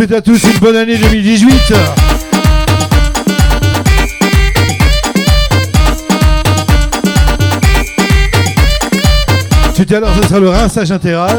souhaite à tous une bonne année 2018. Tout à l'heure, ce sera le rinçage intégral.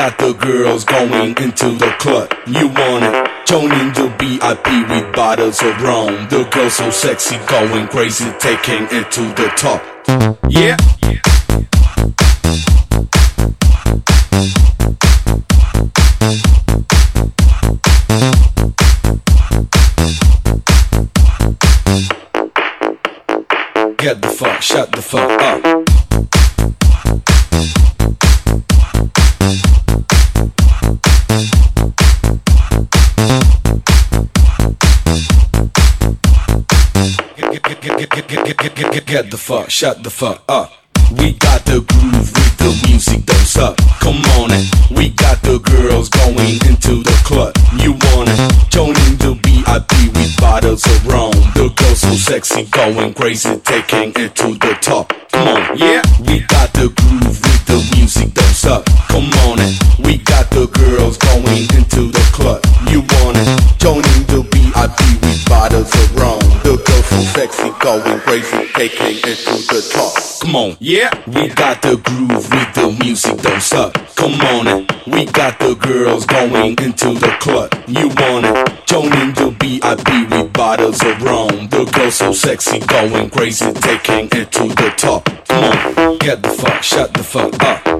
Got the girls going into the club. You want it? Join in the VIP with bottles of rum. The girl so sexy, going crazy, taking it to the top. Yeah. Get the fuck, shut the fuck up. Get the fuck, shut the fuck up. We got the groove with the music, don't suck. Come on it. We got the girls going into the club. You want it? Join in the VIP with bottles of rum. The girls so sexy, going crazy, taking it to the top. Come on, yeah. We got the groove with the music, don't suck. Come on it. We got the girls going into the club. You want it? Join in the VIP with bottles of rum. The girls so sexy, going crazy, taking it to the top. Come on, yeah. We got the groove with the music, don't suck. Come on it. We got the girls going into the club. You want it? Join in the VIP with bottles of rum. The girls so sexy, going crazy, taking it to the top. Come on, get the fuck, shut the fuck up.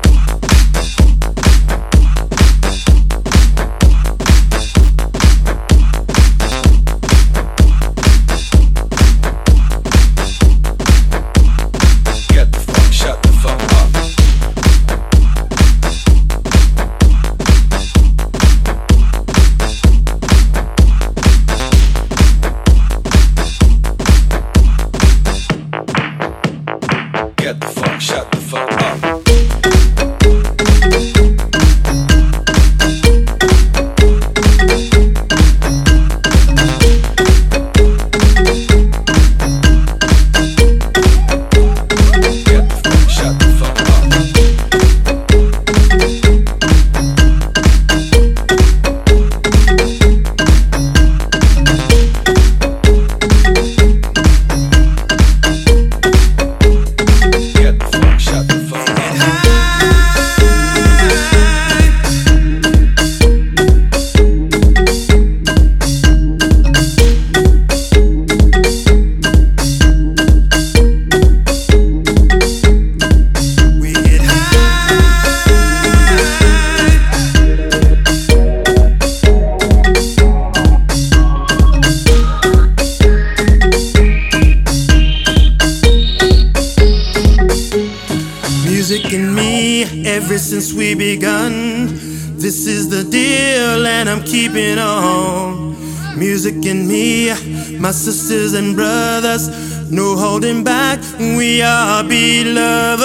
Since we begun. This is the deal, and I'm keeping on. Music and me, my sisters and brothers, no holding back. We are beloved.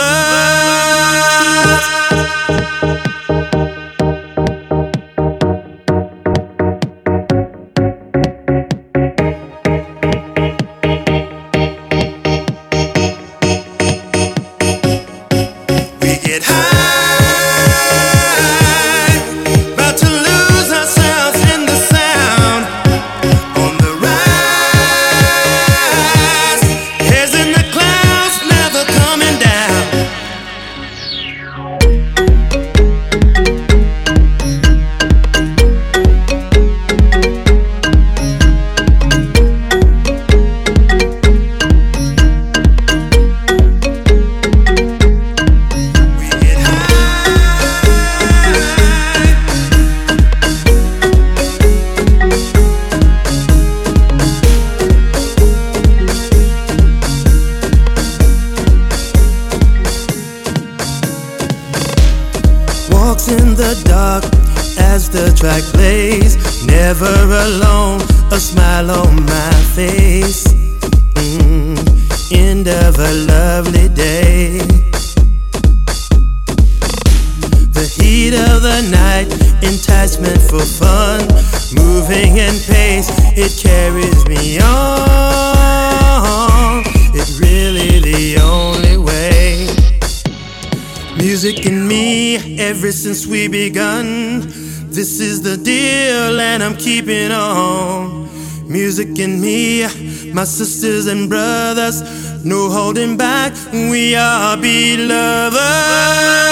Sisters and brothers, no holding back. We are beloved.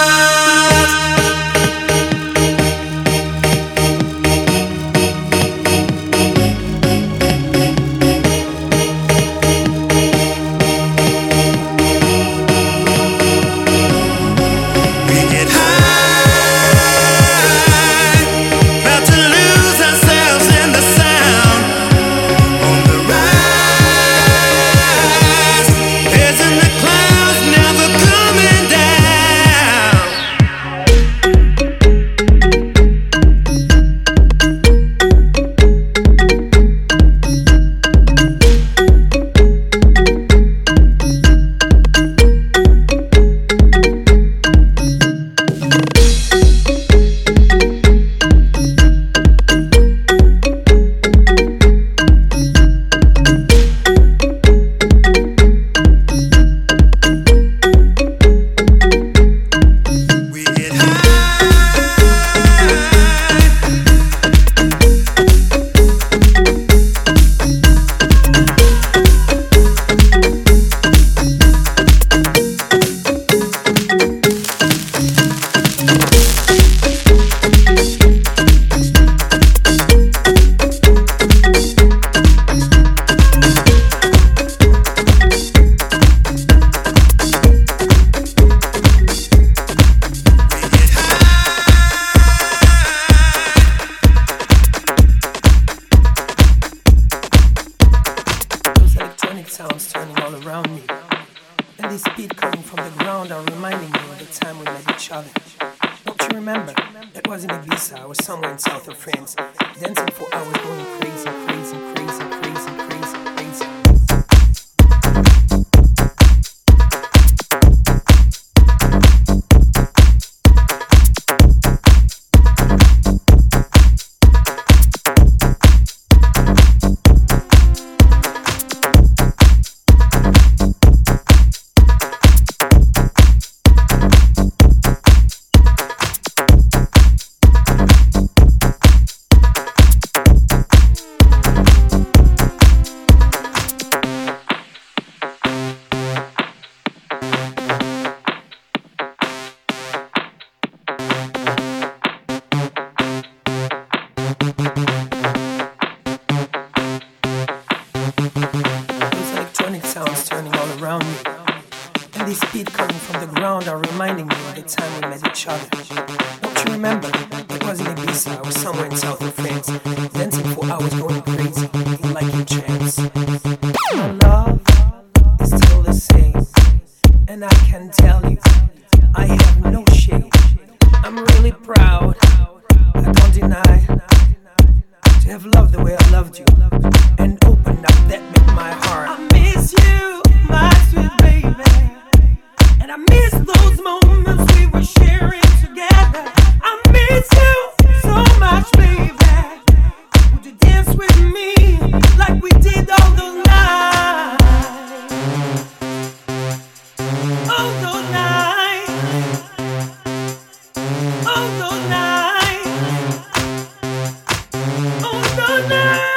London.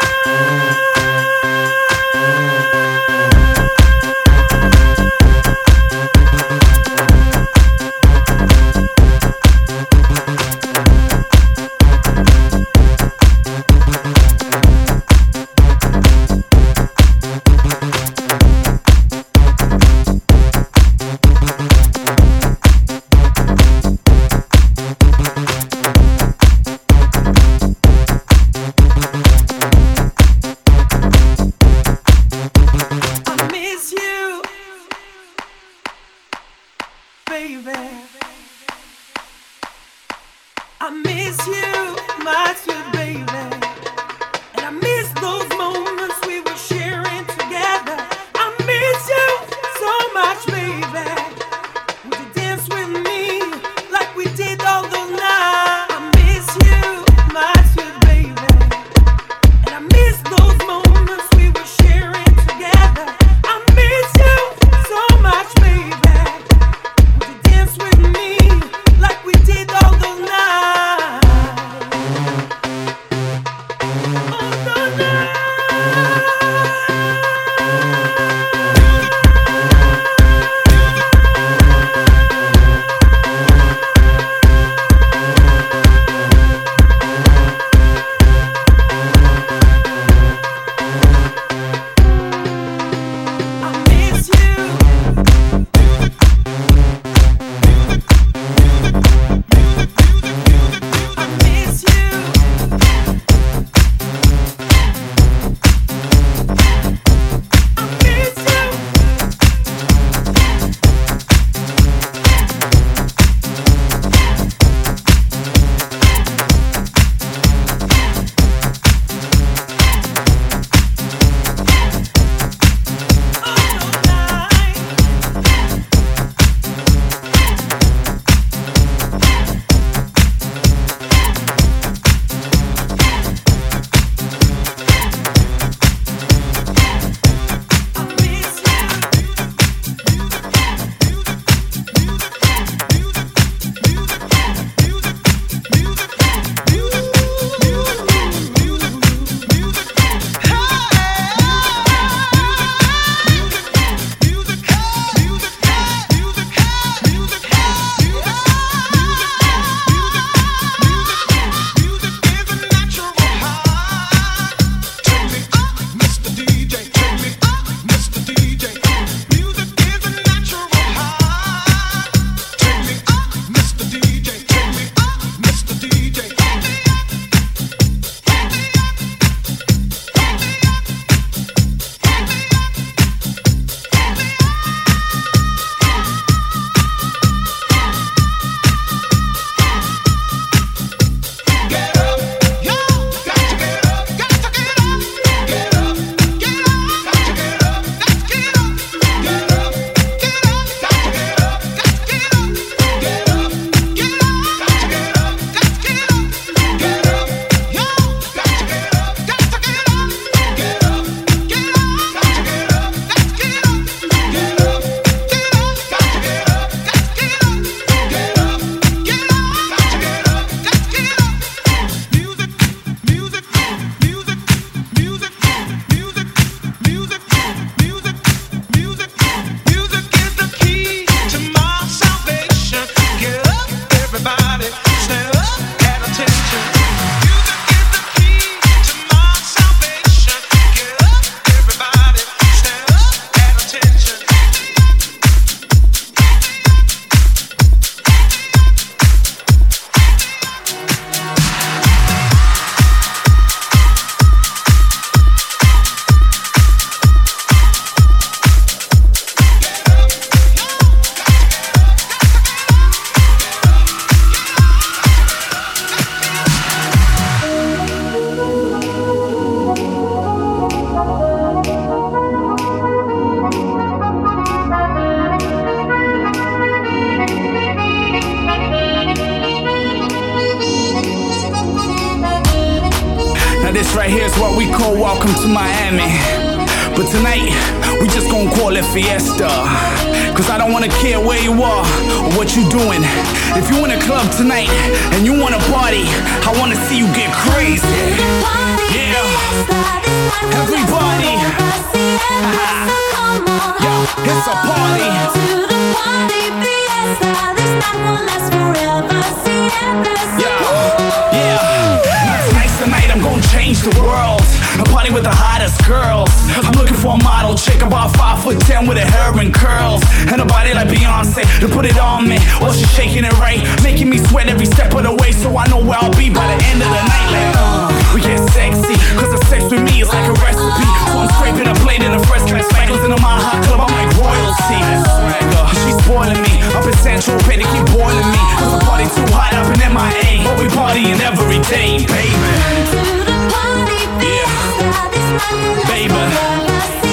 Baby.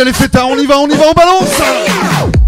y a les on y va, on y va, on balance.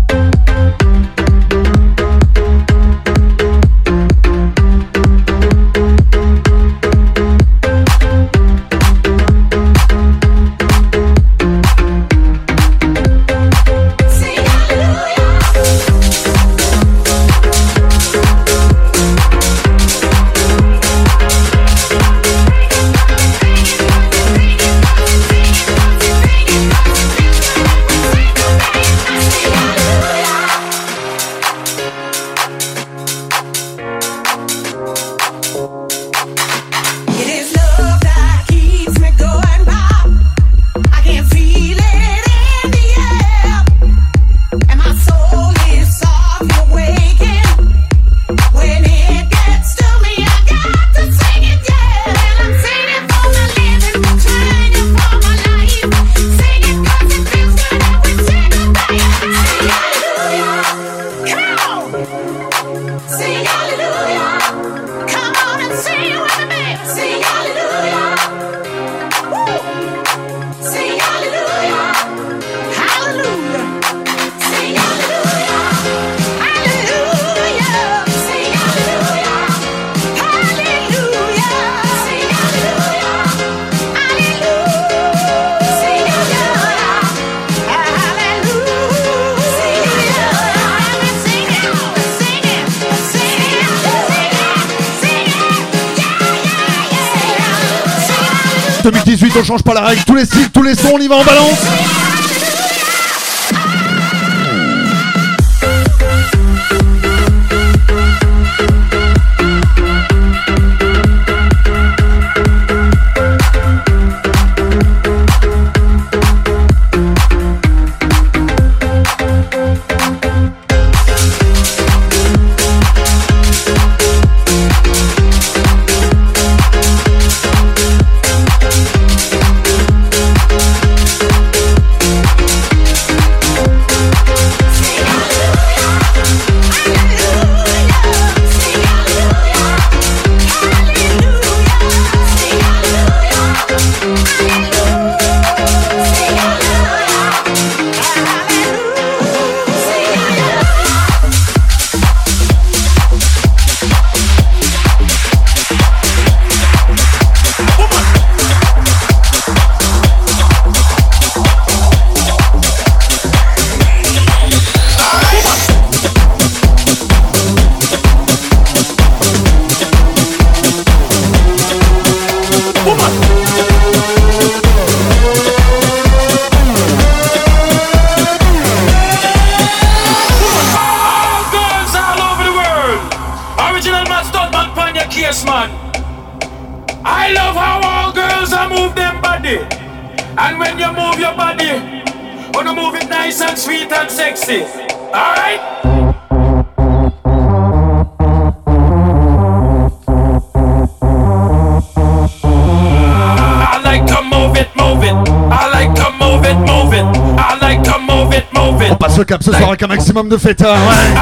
de fêtards. Ouais.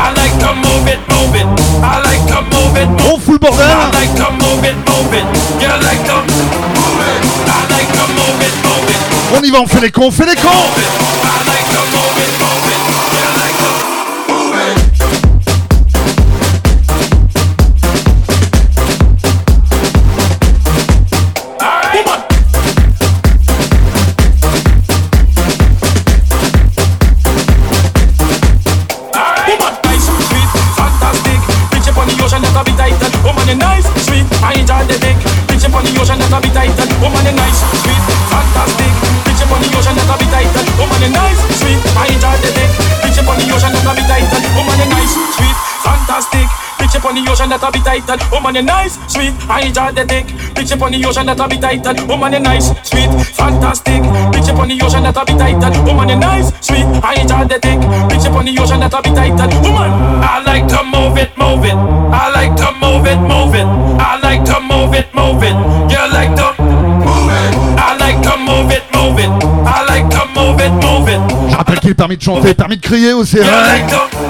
On fout le bordel. On y va, on fait les cons, on fait les cons. Nice, sweet, I enjoy the dick. Bitch up on the ocean that a be tight and woman you nice, sweet, fantastic. Bitch up on the ocean that a be tight and woman you nice, sweet, I enjoy the dick. Bitch up on the ocean that a be tight and woman. I like to move it, move it. I like to move it, move it. I like to move it, move it. You like to move it. I like to move it, move it. I like to move it, move it. Je rappelle qu'il est permis de chanter, permis de crier aussi. You ouais. like to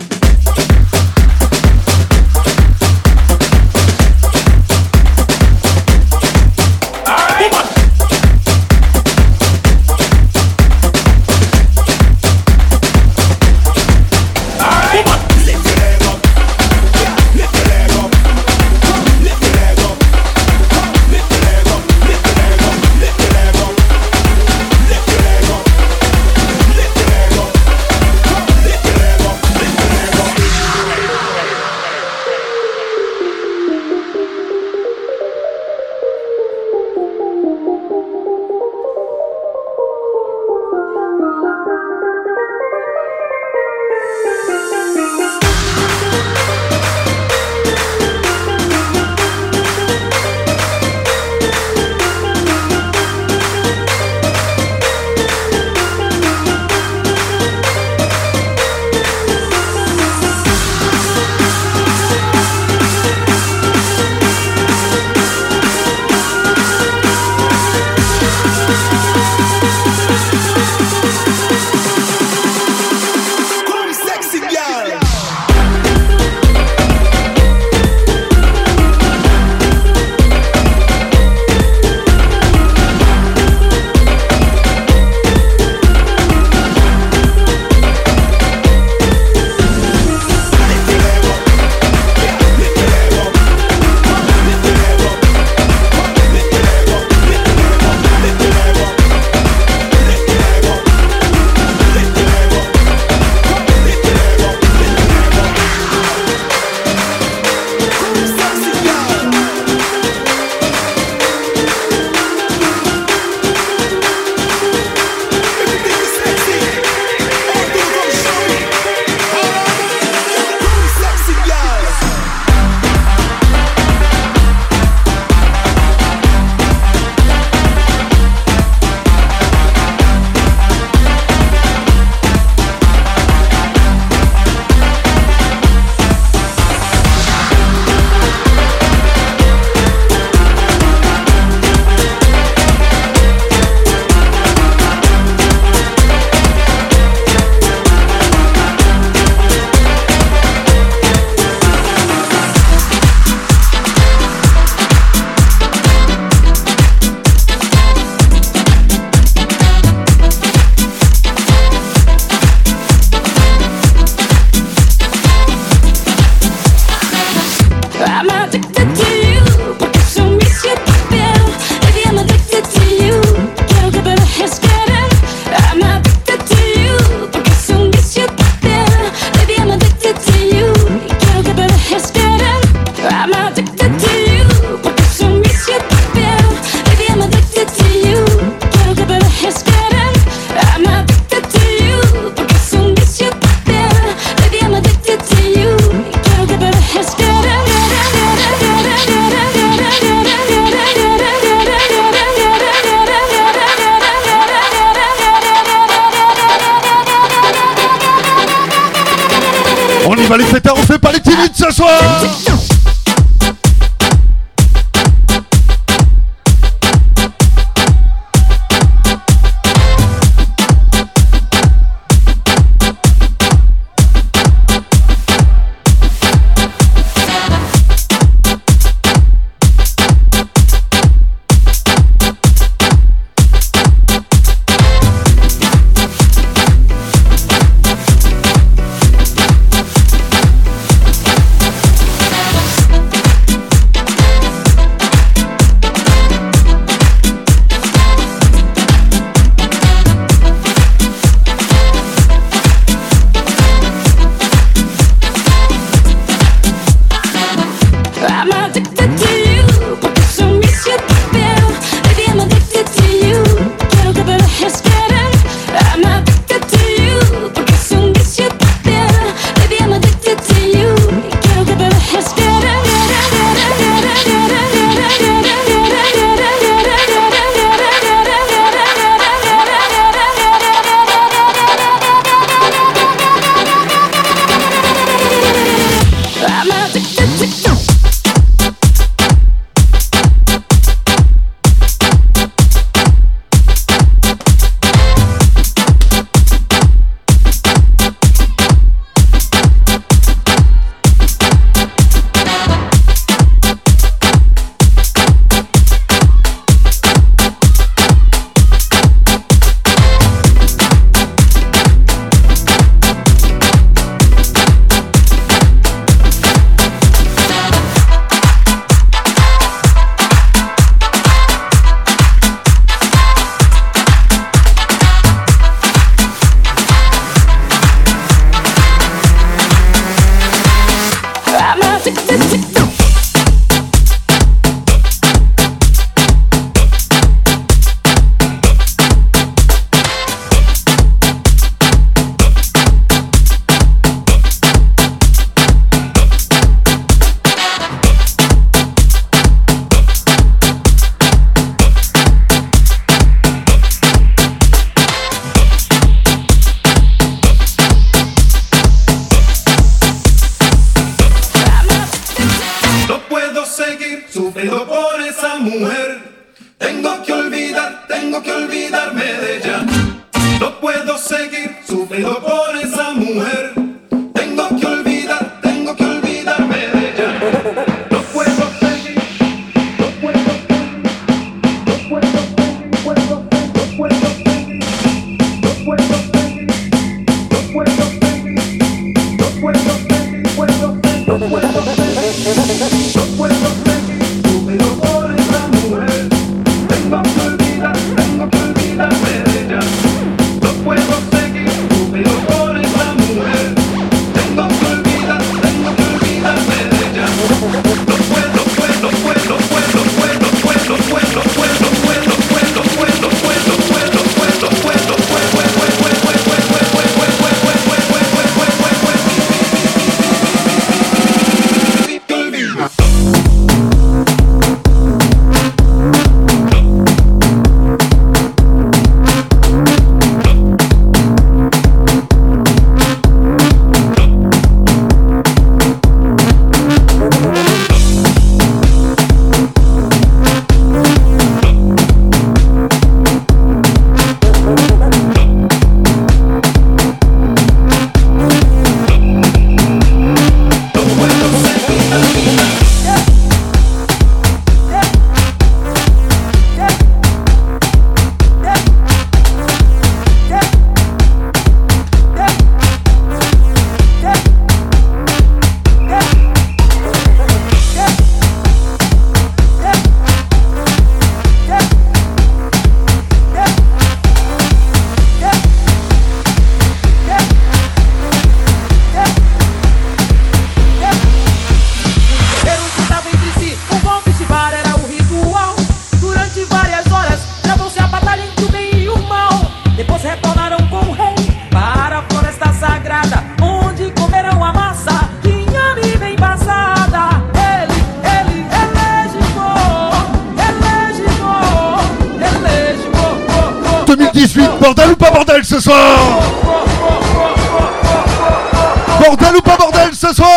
Bordel ou pas bordel ce soir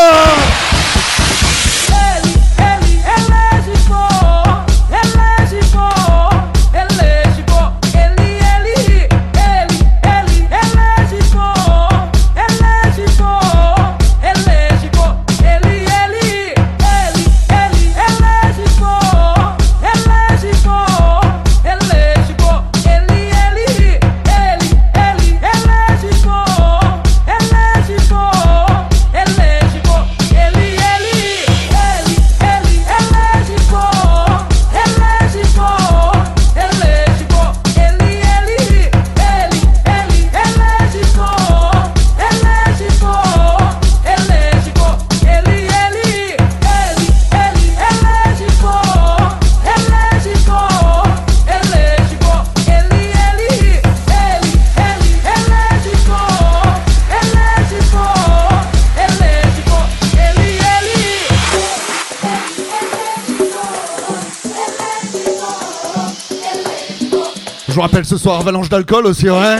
ce soir Avalanche d'alcool aussi, ouais.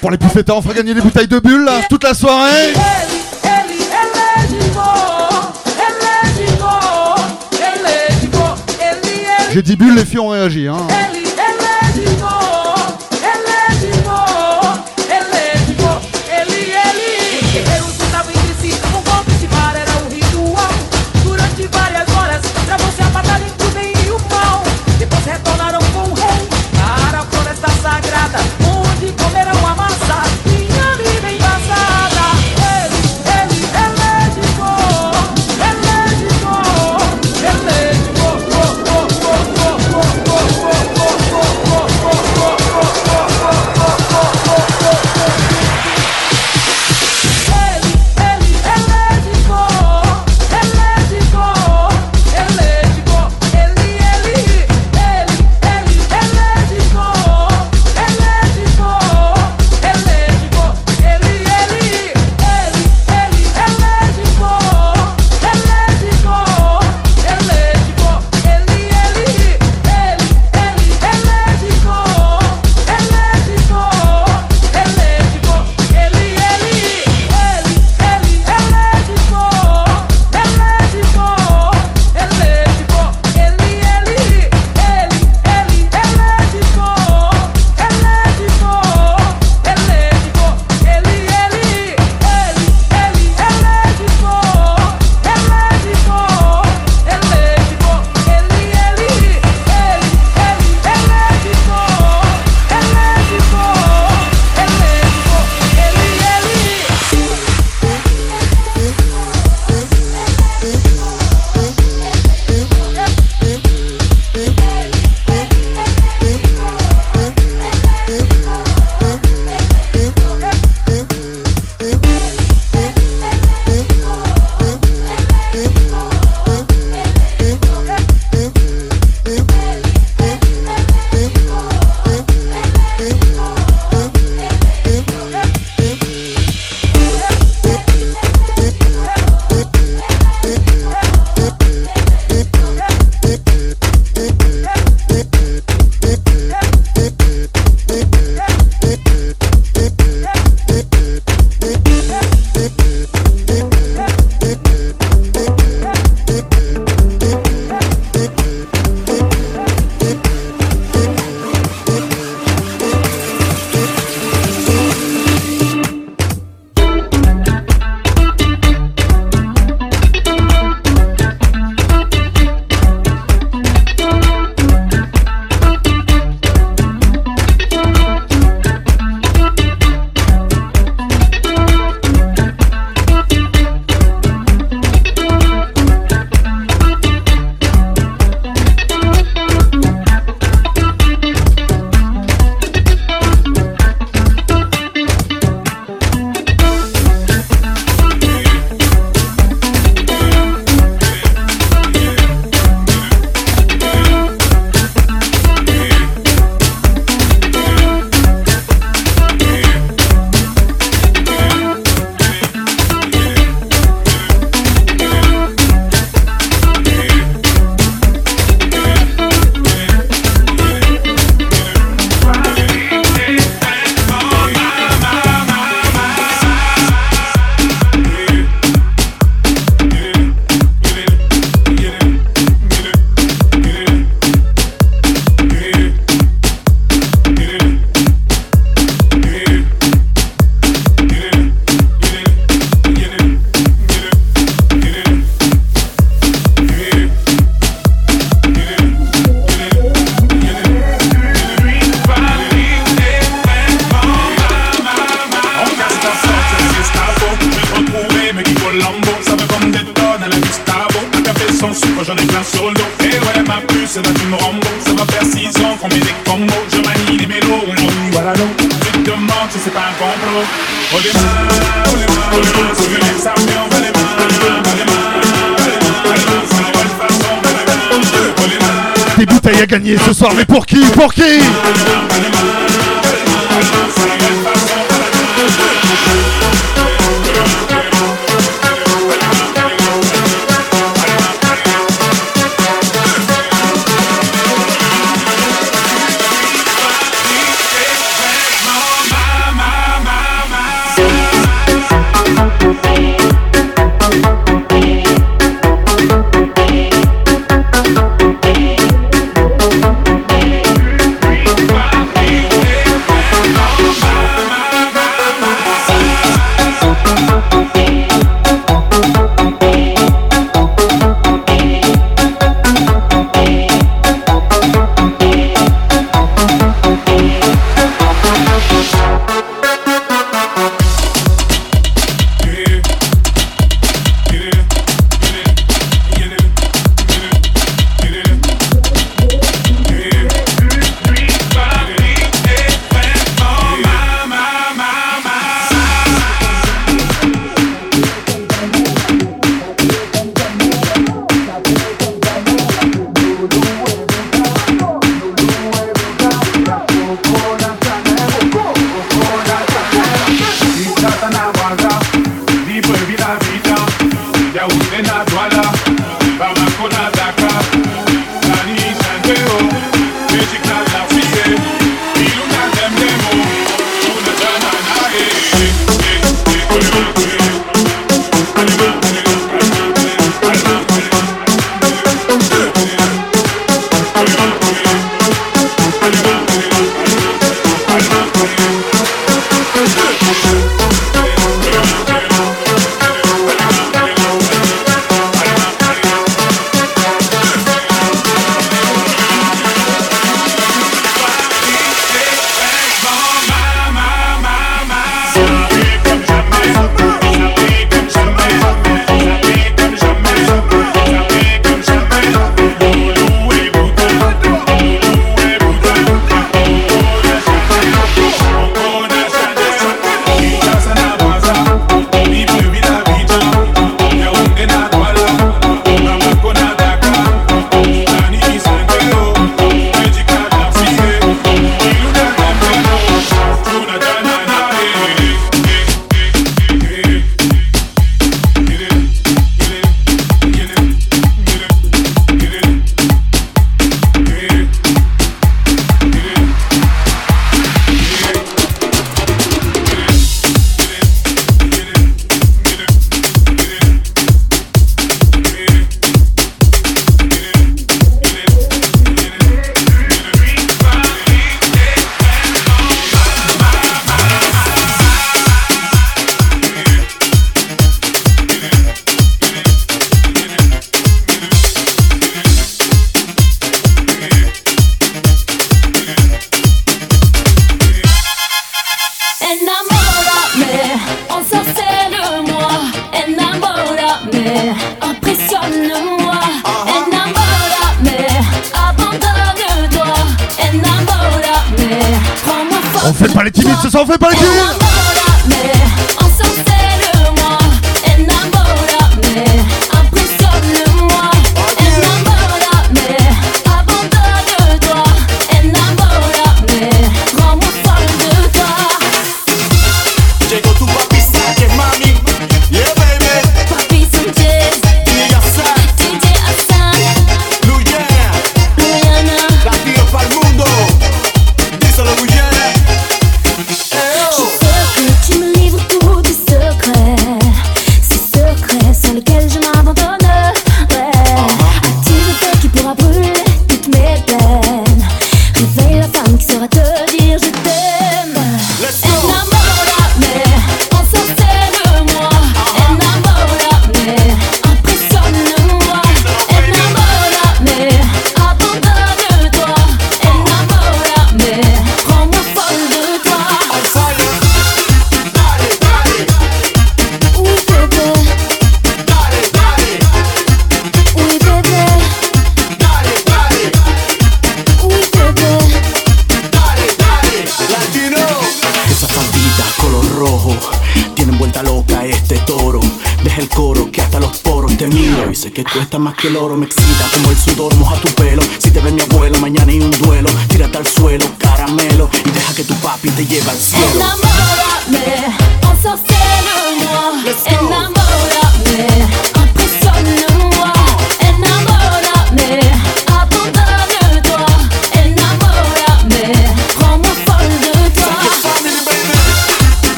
Pour les poufetteurs, on fera gagner des bouteilles de bulles toute la soirée. J'ai dit bulles, les filles ont réagi. Hein. Des bouteilles à gagner ce soir, mais pour qui Pour qui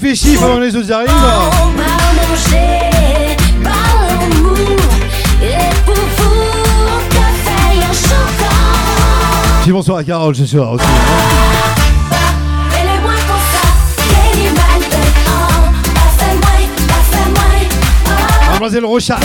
fait chier pendant que les autres arrivent. Dis bonsoir à Carole ce soir hein, aussi. Hein Mademoiselle Rochas.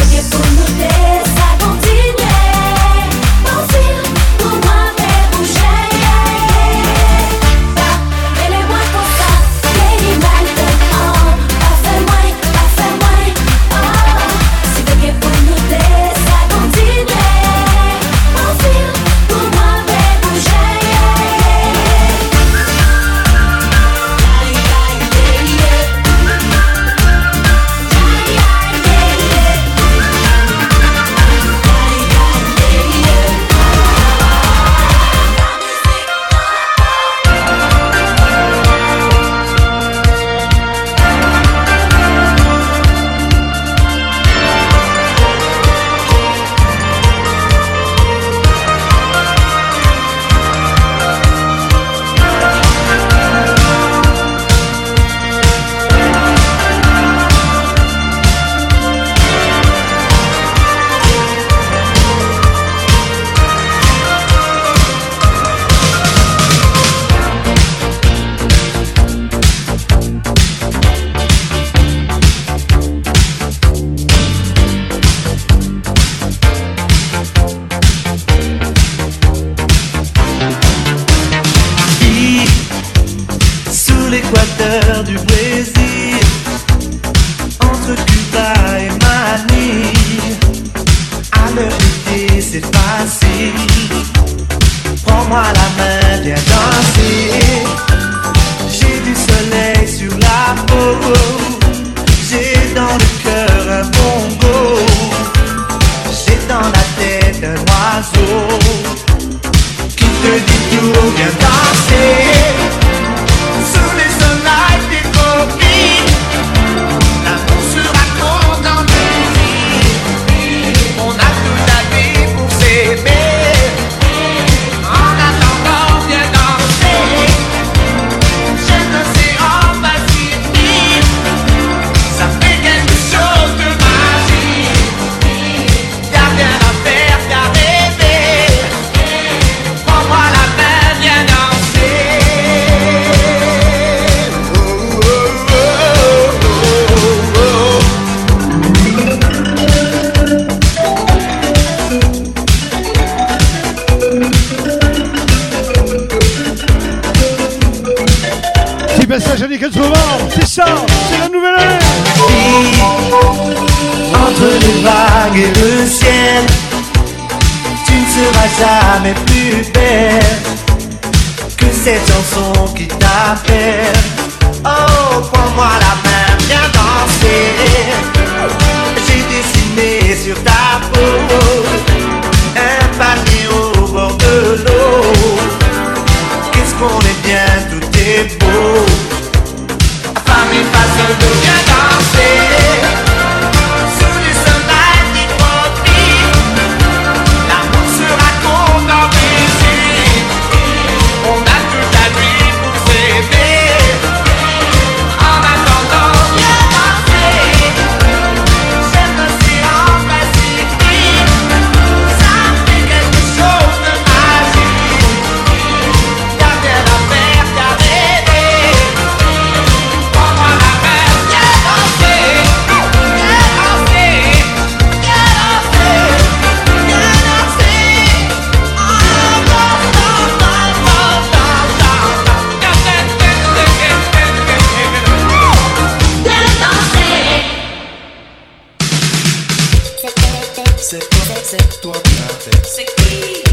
C'est toi, c'est toi qui m'as fait. C'est qui?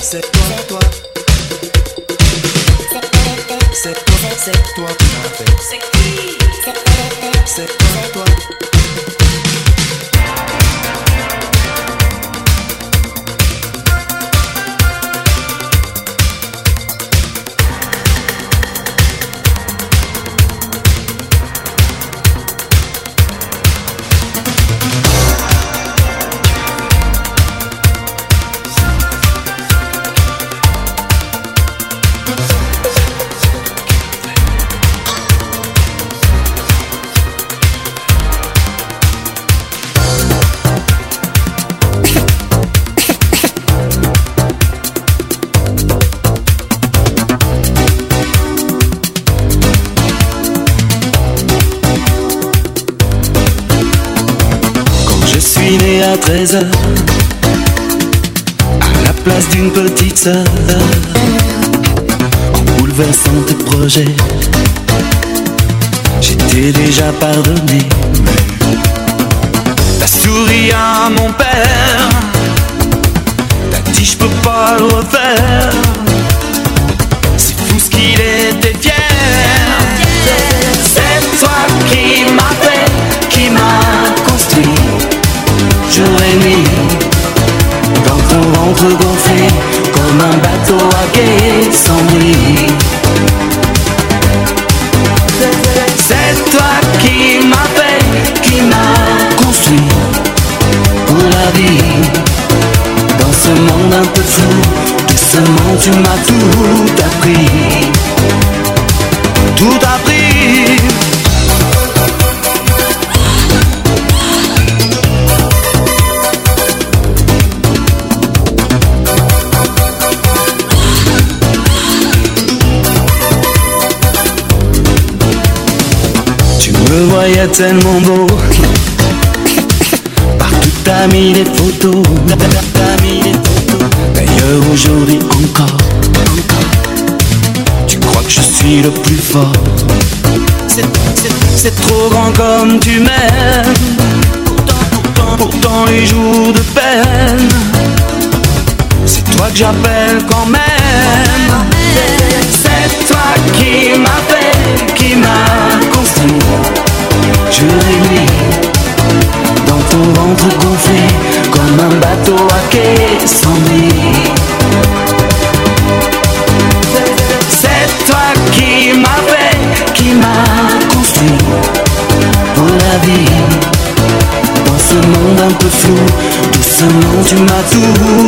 C'est toi, c'est toi. C'est toi, c'est toi qui m'as fait. C'est qui? Suis né à 13 heures, à la place d'une petite sœur, en bouleversant tes projets, j'étais déjà pardonné. T'as souri à mon père, t'as dit je peux pas le refaire. Gonflé Comme un bateau à quai bruit C'est toi qui fait Qui m'a construit Pour la vie. Dans ce monde un peu fou Doucement tu m'as tout appris. Tout appris voyais tellement beau. Partout t'as mis des photos. D'ailleurs aujourd'hui encore. Tu crois que je suis le plus fort. C'est- trop grand comme tu m'aimes. Pourtant, pourtant, les jours de peine. C'est toi que j'appelle quand même. C'est toi qui fait, qui m'a construit je rêvais dans ton ventre gonflé comme un bateau à quai sans C'est toi qui m'as fait, qui m'a construit pour la vie. Dans ce monde un peu flou, doucement tu m'as tout